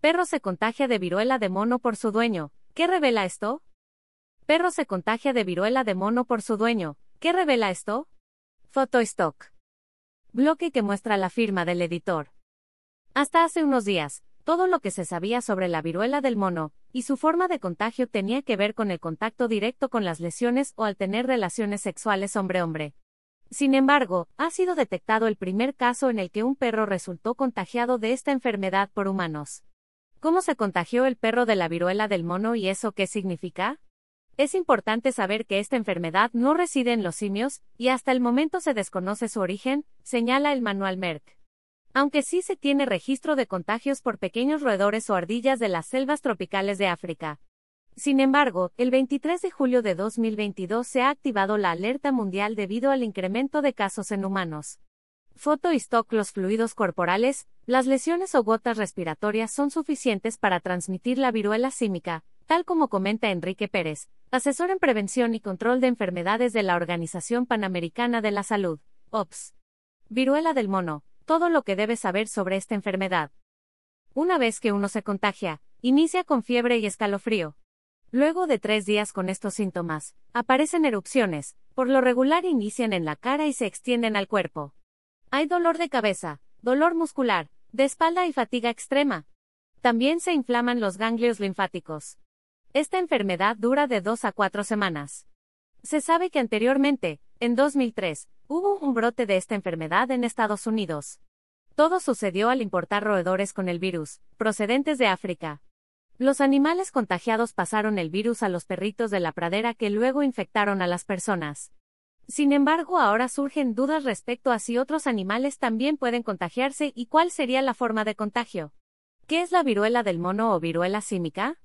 Perro se contagia de viruela de mono por su dueño. ¿Qué revela esto? Perro se contagia de viruela de mono por su dueño. ¿Qué revela esto? Foto stock. Bloque que muestra la firma del editor. Hasta hace unos días, todo lo que se sabía sobre la viruela del mono y su forma de contagio tenía que ver con el contacto directo con las lesiones o al tener relaciones sexuales hombre-hombre. Sin embargo, ha sido detectado el primer caso en el que un perro resultó contagiado de esta enfermedad por humanos. ¿Cómo se contagió el perro de la viruela del mono y eso qué significa? Es importante saber que esta enfermedad no reside en los simios, y hasta el momento se desconoce su origen, señala el manual Merck. Aunque sí se tiene registro de contagios por pequeños roedores o ardillas de las selvas tropicales de África. Sin embargo, el 23 de julio de 2022 se ha activado la alerta mundial debido al incremento de casos en humanos. Foto y stock Los fluidos corporales, las lesiones o gotas respiratorias son suficientes para transmitir la viruela símica, tal como comenta Enrique Pérez, asesor en prevención y control de enfermedades de la Organización Panamericana de la Salud, OPS. Viruela del mono, todo lo que debes saber sobre esta enfermedad. Una vez que uno se contagia, inicia con fiebre y escalofrío. Luego de tres días con estos síntomas, aparecen erupciones, por lo regular inician en la cara y se extienden al cuerpo. Hay dolor de cabeza, dolor muscular, de espalda y fatiga extrema. También se inflaman los ganglios linfáticos. Esta enfermedad dura de dos a cuatro semanas. Se sabe que anteriormente, en 2003, hubo un brote de esta enfermedad en Estados Unidos. Todo sucedió al importar roedores con el virus, procedentes de África. Los animales contagiados pasaron el virus a los perritos de la pradera que luego infectaron a las personas. Sin embargo, ahora surgen dudas respecto a si otros animales también pueden contagiarse y cuál sería la forma de contagio. ¿Qué es la viruela del mono o viruela símica?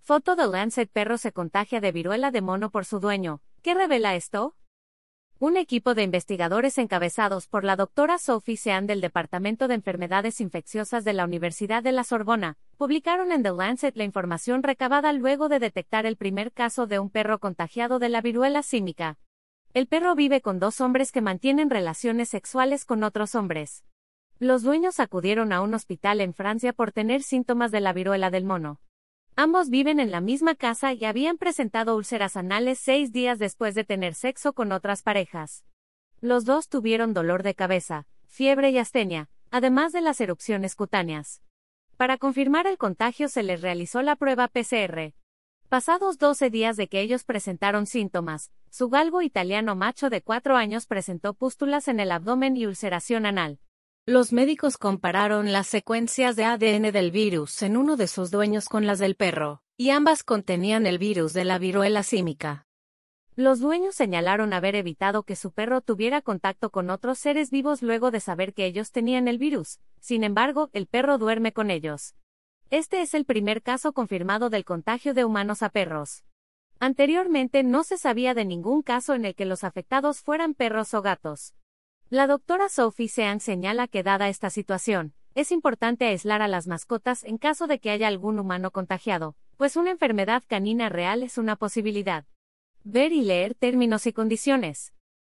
Foto de Lancet Perro se contagia de viruela de mono por su dueño. ¿Qué revela esto? Un equipo de investigadores encabezados por la doctora Sophie Sean del Departamento de Enfermedades Infecciosas de la Universidad de la Sorbona, publicaron en The Lancet la información recabada luego de detectar el primer caso de un perro contagiado de la viruela símica. El perro vive con dos hombres que mantienen relaciones sexuales con otros hombres. Los dueños acudieron a un hospital en Francia por tener síntomas de la viruela del mono. Ambos viven en la misma casa y habían presentado úlceras anales seis días después de tener sexo con otras parejas. Los dos tuvieron dolor de cabeza, fiebre y astenia, además de las erupciones cutáneas. Para confirmar el contagio se les realizó la prueba PCR. Pasados 12 días de que ellos presentaron síntomas, su galgo italiano macho de 4 años presentó pústulas en el abdomen y ulceración anal. Los médicos compararon las secuencias de ADN del virus en uno de sus dueños con las del perro, y ambas contenían el virus de la viruela símica. Los dueños señalaron haber evitado que su perro tuviera contacto con otros seres vivos luego de saber que ellos tenían el virus, sin embargo, el perro duerme con ellos. Este es el primer caso confirmado del contagio de humanos a perros. Anteriormente no se sabía de ningún caso en el que los afectados fueran perros o gatos. La doctora Sophie Sean señala que dada esta situación, es importante aislar a las mascotas en caso de que haya algún humano contagiado, pues una enfermedad canina real es una posibilidad. Ver y leer términos y condiciones.